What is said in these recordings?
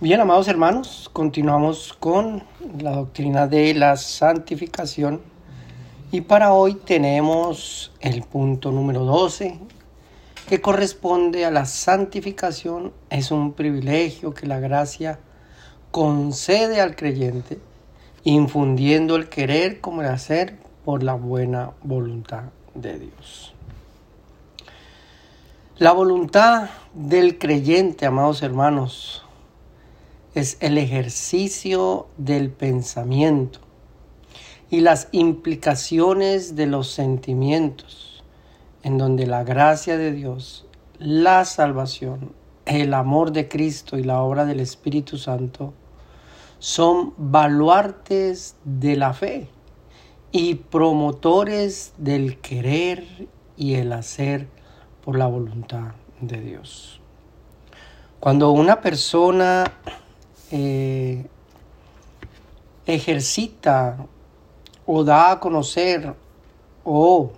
Bien, amados hermanos, continuamos con la doctrina de la santificación y para hoy tenemos el punto número 12 que corresponde a la santificación. Es un privilegio que la gracia concede al creyente, infundiendo el querer como el hacer por la buena voluntad de Dios. La voluntad del creyente, amados hermanos, es el ejercicio del pensamiento y las implicaciones de los sentimientos, en donde la gracia de Dios, la salvación, el amor de Cristo y la obra del Espíritu Santo son baluartes de la fe y promotores del querer y el hacer por la voluntad de Dios. Cuando una persona eh, ejercita o da a conocer o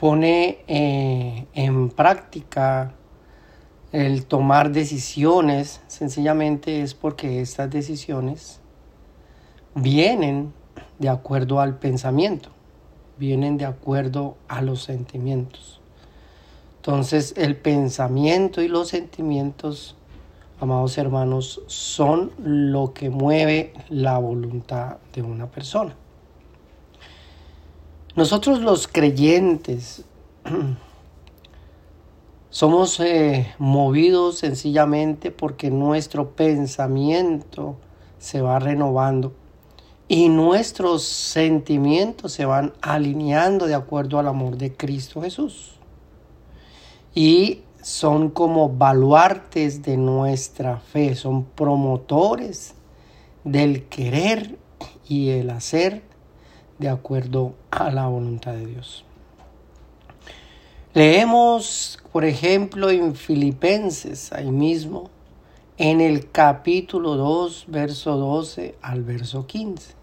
pone eh, en práctica el tomar decisiones, sencillamente es porque estas decisiones vienen de acuerdo al pensamiento, vienen de acuerdo a los sentimientos. Entonces el pensamiento y los sentimientos, amados hermanos, son lo que mueve la voluntad de una persona. Nosotros los creyentes somos eh, movidos sencillamente porque nuestro pensamiento se va renovando y nuestros sentimientos se van alineando de acuerdo al amor de Cristo Jesús. Y son como baluartes de nuestra fe, son promotores del querer y el hacer de acuerdo a la voluntad de Dios. Leemos, por ejemplo, en Filipenses, ahí mismo, en el capítulo 2, verso 12 al verso 15.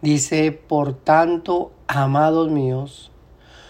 Dice, por tanto, amados míos,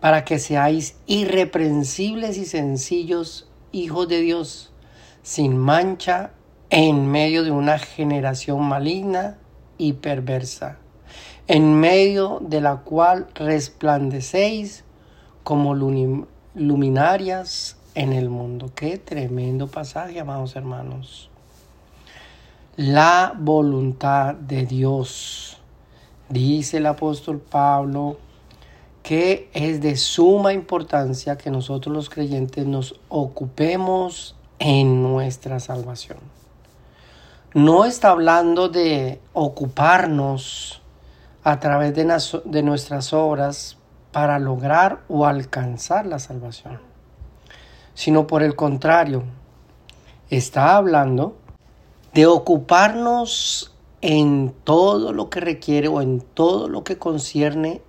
para que seáis irreprensibles y sencillos hijos de Dios, sin mancha, en medio de una generación maligna y perversa, en medio de la cual resplandecéis como luminarias en el mundo. Qué tremendo pasaje, amados hermanos. La voluntad de Dios. Dice el apóstol Pablo que es de suma importancia que nosotros los creyentes nos ocupemos en nuestra salvación. No está hablando de ocuparnos a través de, de nuestras obras para lograr o alcanzar la salvación, sino por el contrario, está hablando de ocuparnos en todo lo que requiere o en todo lo que concierne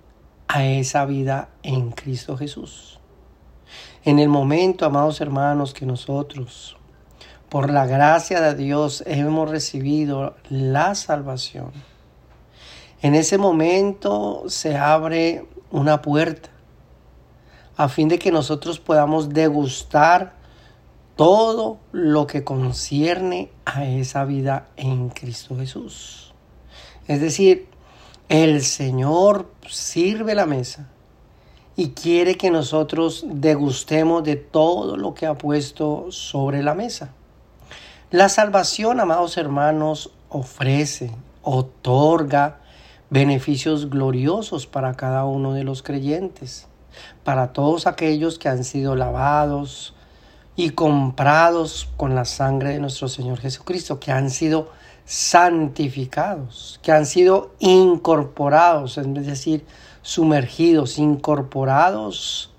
a esa vida en Cristo Jesús. En el momento, amados hermanos, que nosotros, por la gracia de Dios, hemos recibido la salvación, en ese momento se abre una puerta a fin de que nosotros podamos degustar todo lo que concierne a esa vida en Cristo Jesús. Es decir, el Señor sirve la mesa y quiere que nosotros degustemos de todo lo que ha puesto sobre la mesa. La salvación, amados hermanos, ofrece, otorga beneficios gloriosos para cada uno de los creyentes, para todos aquellos que han sido lavados y comprados con la sangre de nuestro Señor Jesucristo, que han sido santificados, que han sido incorporados, es decir, sumergidos, incorporados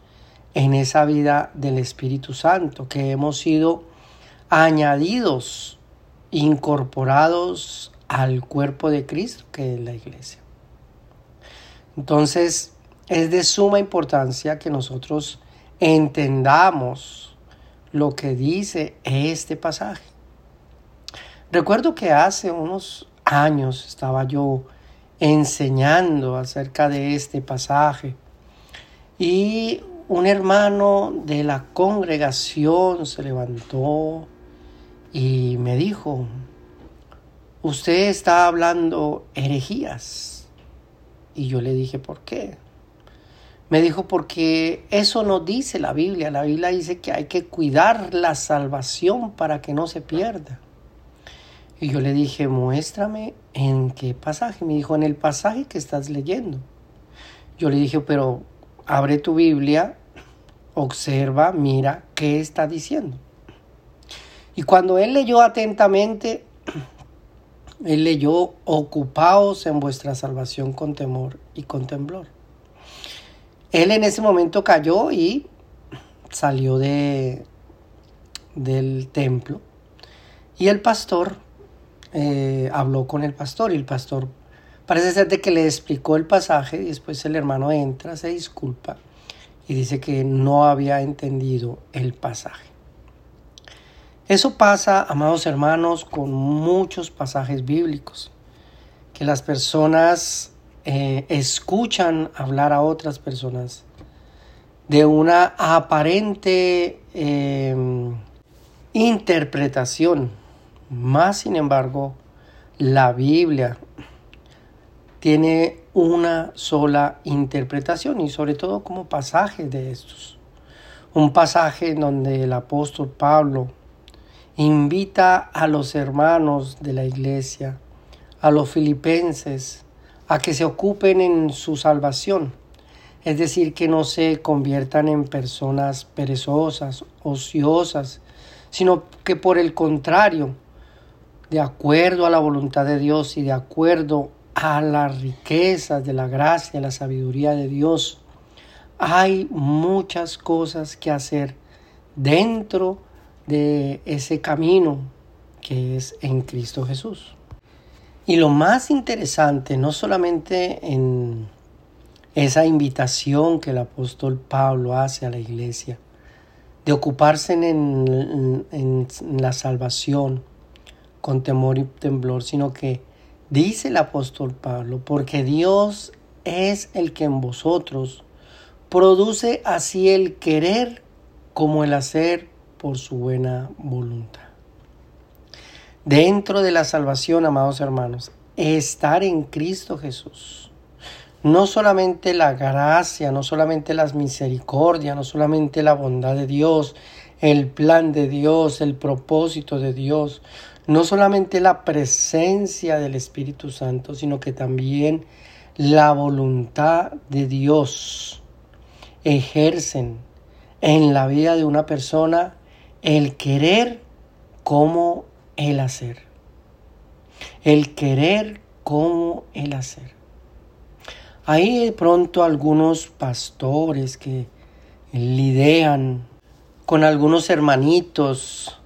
en esa vida del Espíritu Santo, que hemos sido añadidos, incorporados al cuerpo de Cristo, que es la iglesia. Entonces, es de suma importancia que nosotros entendamos lo que dice este pasaje. Recuerdo que hace unos años estaba yo enseñando acerca de este pasaje y un hermano de la congregación se levantó y me dijo, usted está hablando herejías. Y yo le dije, ¿por qué? Me dijo, porque eso no dice la Biblia. La Biblia dice que hay que cuidar la salvación para que no se pierda. Y yo le dije, muéstrame en qué pasaje. Me dijo, en el pasaje que estás leyendo. Yo le dije, pero abre tu Biblia, observa, mira qué está diciendo. Y cuando él leyó atentamente, él leyó, ocupaos en vuestra salvación con temor y con temblor. Él en ese momento cayó y salió de, del templo. Y el pastor eh, habló con el pastor y el pastor parece ser de que le explicó el pasaje y después el hermano entra, se disculpa y dice que no había entendido el pasaje. Eso pasa, amados hermanos, con muchos pasajes bíblicos, que las personas eh, escuchan hablar a otras personas de una aparente eh, interpretación más sin embargo, la Biblia tiene una sola interpretación y sobre todo como pasaje de estos. Un pasaje en donde el apóstol Pablo invita a los hermanos de la iglesia, a los filipenses, a que se ocupen en su salvación, es decir, que no se conviertan en personas perezosas, ociosas, sino que por el contrario, de acuerdo a la voluntad de Dios y de acuerdo a las riquezas de la gracia, la sabiduría de Dios, hay muchas cosas que hacer dentro de ese camino que es en Cristo Jesús. Y lo más interesante, no solamente en esa invitación que el apóstol Pablo hace a la iglesia, de ocuparse en, en la salvación, con temor y temblor, sino que dice el apóstol Pablo, porque Dios es el que en vosotros produce así el querer como el hacer por su buena voluntad. Dentro de la salvación, amados hermanos, estar en Cristo Jesús. No solamente la gracia, no solamente las misericordias, no solamente la bondad de Dios, el plan de Dios, el propósito de Dios, no solamente la presencia del Espíritu Santo, sino que también la voluntad de Dios ejercen en la vida de una persona el querer como el hacer. El querer como el hacer. Hay de pronto algunos pastores que lidian con algunos hermanitos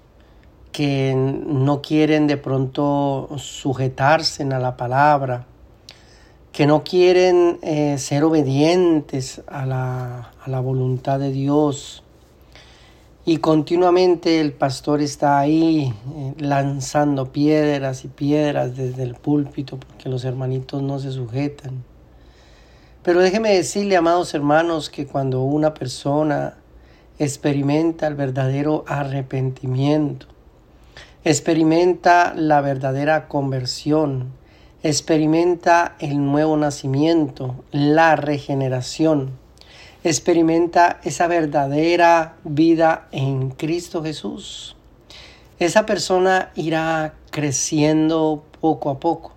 que no quieren de pronto sujetarse a la palabra, que no quieren eh, ser obedientes a la, a la voluntad de Dios. Y continuamente el pastor está ahí eh, lanzando piedras y piedras desde el púlpito porque los hermanitos no se sujetan. Pero déjeme decirle, amados hermanos, que cuando una persona experimenta el verdadero arrepentimiento, experimenta la verdadera conversión, experimenta el nuevo nacimiento, la regeneración, experimenta esa verdadera vida en Cristo Jesús. Esa persona irá creciendo poco a poco,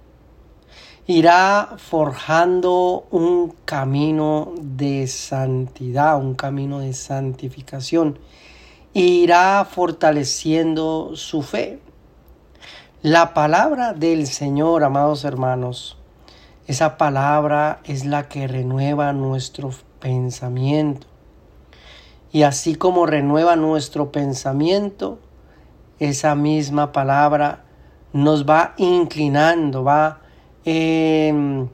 irá forjando un camino de santidad, un camino de santificación irá fortaleciendo su fe. La palabra del Señor, amados hermanos, esa palabra es la que renueva nuestro pensamiento. Y así como renueva nuestro pensamiento, esa misma palabra nos va inclinando, va eh,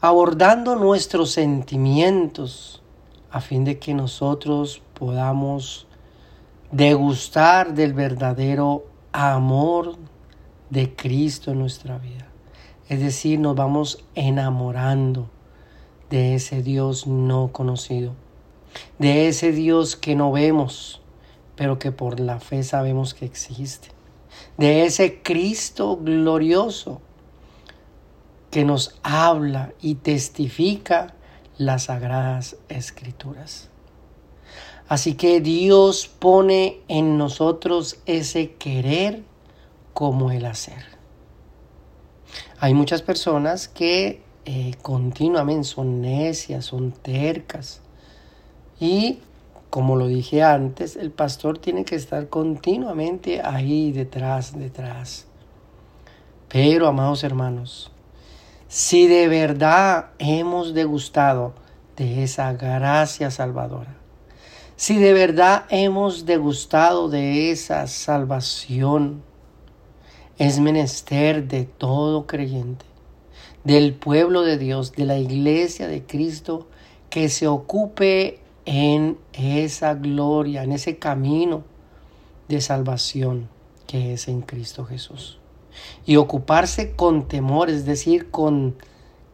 abordando nuestros sentimientos a fin de que nosotros podamos degustar del verdadero amor de Cristo en nuestra vida. Es decir, nos vamos enamorando de ese Dios no conocido, de ese Dios que no vemos, pero que por la fe sabemos que existe, de ese Cristo glorioso que nos habla y testifica las sagradas escrituras. Así que Dios pone en nosotros ese querer como el hacer. Hay muchas personas que eh, continuamente son necias, son tercas. Y como lo dije antes, el pastor tiene que estar continuamente ahí detrás, detrás. Pero, amados hermanos, si de verdad hemos degustado de esa gracia salvadora, si de verdad hemos degustado de esa salvación, es menester de todo creyente, del pueblo de Dios, de la iglesia de Cristo, que se ocupe en esa gloria, en ese camino de salvación que es en Cristo Jesús y ocuparse con temor, es decir, con,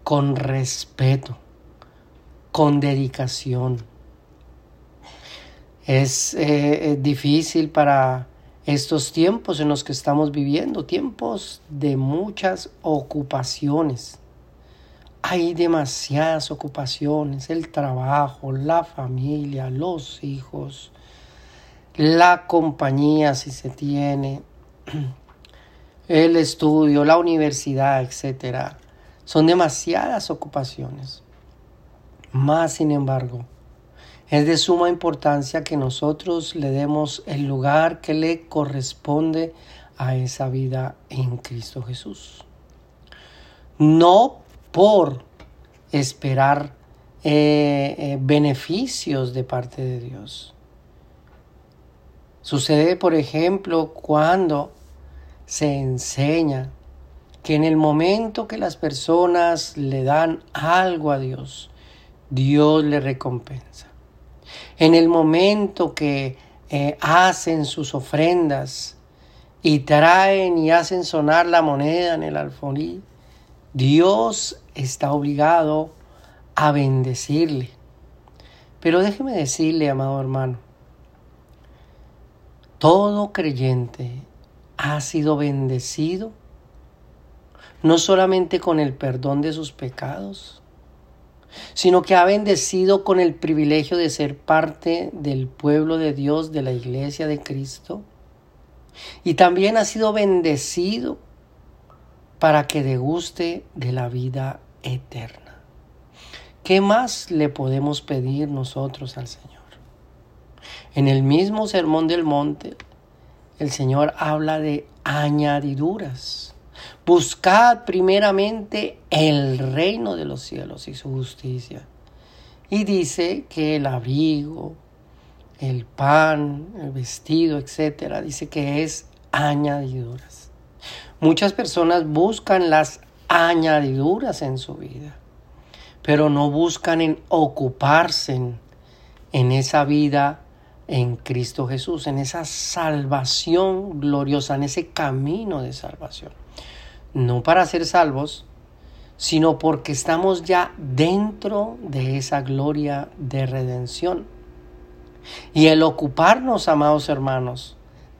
con respeto, con dedicación. Es eh, difícil para estos tiempos en los que estamos viviendo, tiempos de muchas ocupaciones. Hay demasiadas ocupaciones, el trabajo, la familia, los hijos, la compañía si se tiene, el estudio, la universidad, etc. Son demasiadas ocupaciones. Más sin embargo, es de suma importancia que nosotros le demos el lugar que le corresponde a esa vida en Cristo Jesús. No por esperar eh, eh, beneficios de parte de Dios. Sucede, por ejemplo, cuando se enseña que en el momento que las personas le dan algo a Dios, Dios le recompensa. En el momento que eh, hacen sus ofrendas y traen y hacen sonar la moneda en el alfolí, Dios está obligado a bendecirle. Pero déjeme decirle, amado hermano, todo creyente ha sido bendecido no solamente con el perdón de sus pecados, sino que ha bendecido con el privilegio de ser parte del pueblo de Dios, de la iglesia de Cristo, y también ha sido bendecido para que deguste de la vida eterna. ¿Qué más le podemos pedir nosotros al Señor? En el mismo Sermón del Monte, el Señor habla de añadiduras. Buscad primeramente el reino de los cielos y su justicia. Y dice que el abrigo, el pan, el vestido, etcétera, dice que es añadiduras. Muchas personas buscan las añadiduras en su vida, pero no buscan en ocuparse en, en esa vida en Cristo Jesús, en esa salvación gloriosa, en ese camino de salvación. No para ser salvos, sino porque estamos ya dentro de esa gloria de redención. Y el ocuparnos, amados hermanos,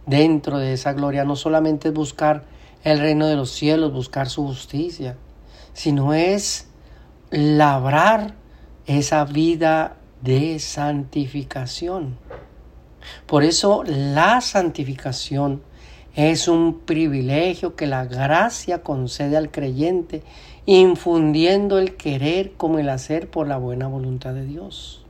dentro de esa gloria no solamente es buscar el reino de los cielos, buscar su justicia, sino es labrar esa vida de santificación. Por eso la santificación es un privilegio que la gracia concede al creyente, infundiendo el querer como el hacer por la buena voluntad de Dios.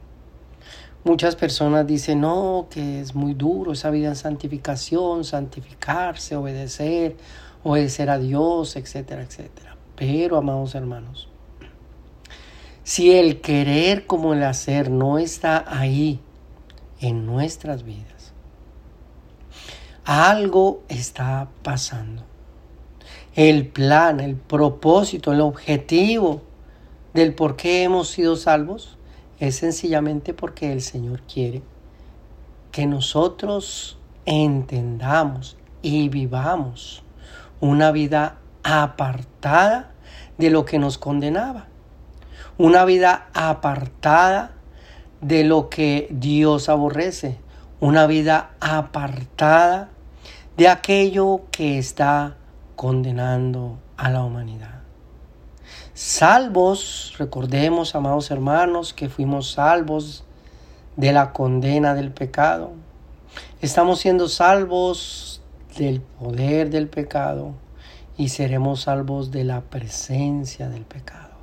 Muchas personas dicen, no, que es muy duro esa vida en santificación, santificarse, obedecer, obedecer a Dios, etcétera, etcétera. Pero, amados hermanos, si el querer como el hacer no está ahí, en nuestras vidas. Algo está pasando. El plan, el propósito, el objetivo del por qué hemos sido salvos es sencillamente porque el Señor quiere que nosotros entendamos y vivamos una vida apartada de lo que nos condenaba, una vida apartada de lo que Dios aborrece, una vida apartada de aquello que está condenando a la humanidad. Salvos, recordemos, amados hermanos, que fuimos salvos de la condena del pecado. Estamos siendo salvos del poder del pecado y seremos salvos de la presencia del pecado.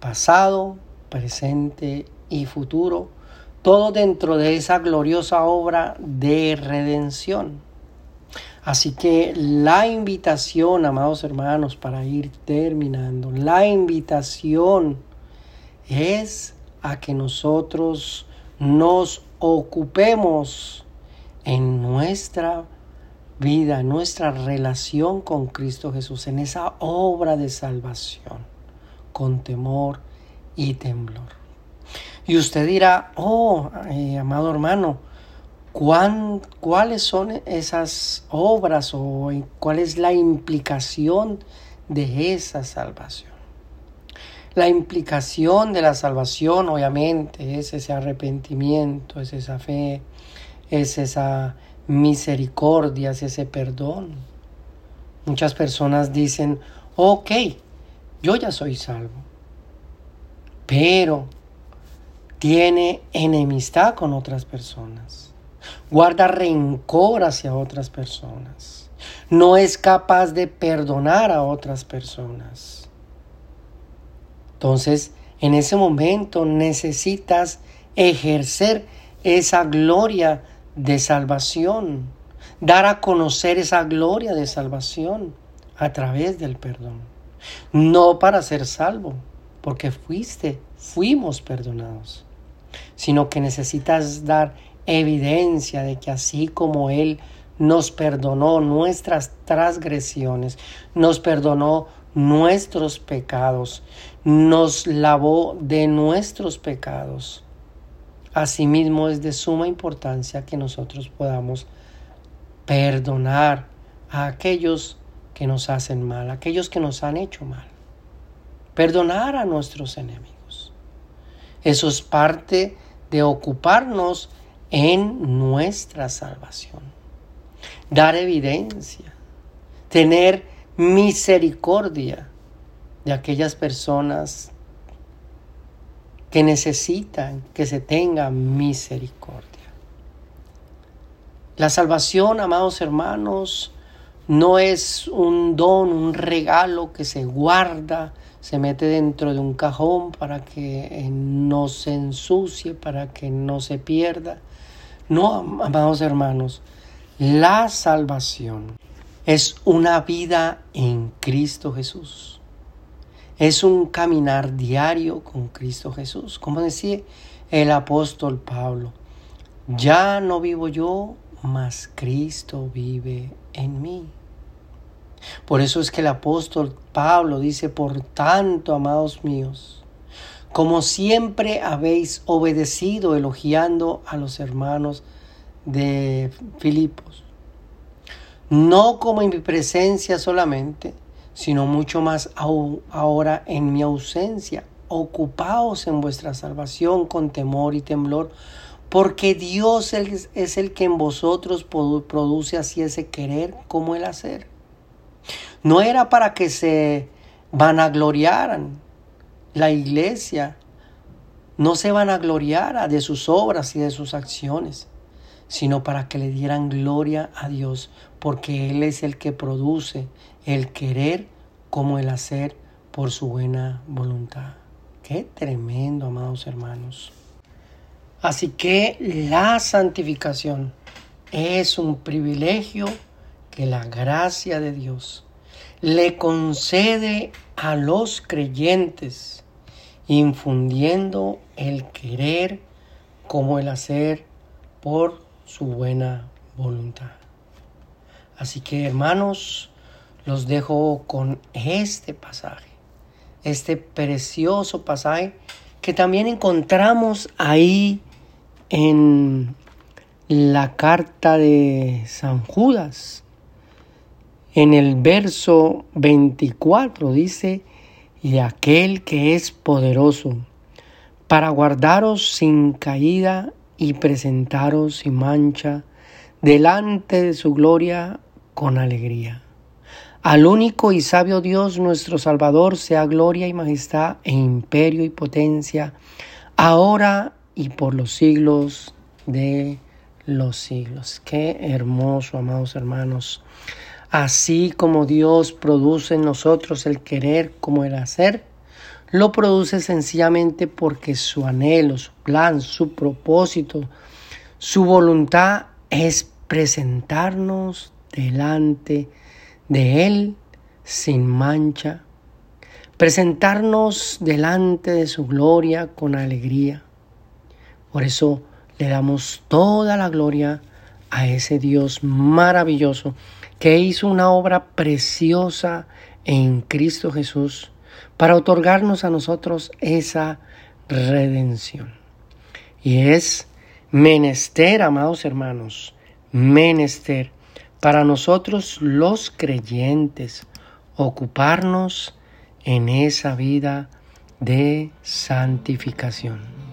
Pasado, presente y futuro, todo dentro de esa gloriosa obra de redención. Así que la invitación, amados hermanos, para ir terminando, la invitación es a que nosotros nos ocupemos en nuestra vida, en nuestra relación con Cristo Jesús, en esa obra de salvación, con temor y temblor. Y usted dirá, oh, eh, amado hermano, ¿cuáles son esas obras o cuál es la implicación de esa salvación? La implicación de la salvación, obviamente, es ese arrepentimiento, es esa fe, es esa misericordia, es ese perdón. Muchas personas dicen, ok, yo ya soy salvo, pero tiene enemistad con otras personas, guarda rencor hacia otras personas, no es capaz de perdonar a otras personas. Entonces, en ese momento necesitas ejercer esa gloria de salvación, dar a conocer esa gloria de salvación a través del perdón. No para ser salvo, porque fuiste, fuimos perdonados, sino que necesitas dar evidencia de que así como Él nos perdonó nuestras transgresiones, nos perdonó nuestros pecados, nos lavó de nuestros pecados. Asimismo es de suma importancia que nosotros podamos perdonar a aquellos que nos hacen mal, aquellos que nos han hecho mal. Perdonar a nuestros enemigos. Eso es parte de ocuparnos en nuestra salvación. Dar evidencia. Tener misericordia de aquellas personas que necesitan que se tenga misericordia. La salvación, amados hermanos, no es un don, un regalo que se guarda, se mete dentro de un cajón para que no se ensucie, para que no se pierda. No, amados hermanos, la salvación es una vida en Cristo Jesús es un caminar diario con Cristo Jesús. Como decía el apóstol Pablo, ya no vivo yo, mas Cristo vive en mí. Por eso es que el apóstol Pablo dice, por tanto, amados míos, como siempre habéis obedecido elogiando a los hermanos de Filipos, no como en mi presencia solamente, sino mucho más ahora en mi ausencia. Ocupaos en vuestra salvación con temor y temblor, porque Dios es el que en vosotros produce así ese querer como el hacer. No era para que se vanagloriaran. La iglesia no se vanagloriara de sus obras y de sus acciones, sino para que le dieran gloria a Dios, porque Él es el que produce el querer como el hacer por su buena voluntad. Qué tremendo, amados hermanos. Así que la santificación es un privilegio que la gracia de Dios le concede a los creyentes, infundiendo el querer como el hacer por su buena voluntad. Así que hermanos, los dejo con este pasaje, este precioso pasaje que también encontramos ahí en la carta de San Judas. En el verso 24 dice, y aquel que es poderoso para guardaros sin caída y presentaros sin mancha delante de su gloria con alegría. Al único y sabio Dios nuestro Salvador sea gloria y majestad e imperio y potencia, ahora y por los siglos de los siglos. Qué hermoso, amados hermanos. Así como Dios produce en nosotros el querer como el hacer, lo produce sencillamente porque su anhelo, su plan, su propósito, su voluntad es presentarnos delante de Él sin mancha, presentarnos delante de su gloria con alegría. Por eso le damos toda la gloria a ese Dios maravilloso que hizo una obra preciosa en Cristo Jesús para otorgarnos a nosotros esa redención. Y es menester, amados hermanos, menester para nosotros los creyentes ocuparnos en esa vida de santificación.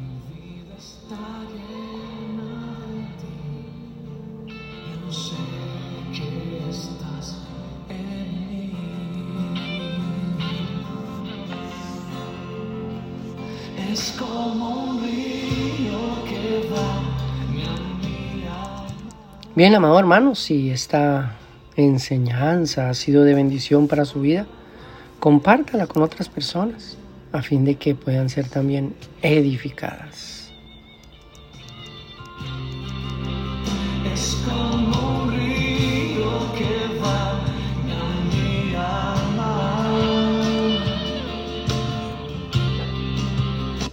Bien, amado hermano, si esta enseñanza ha sido de bendición para su vida, compártala con otras personas a fin de que puedan ser también edificadas.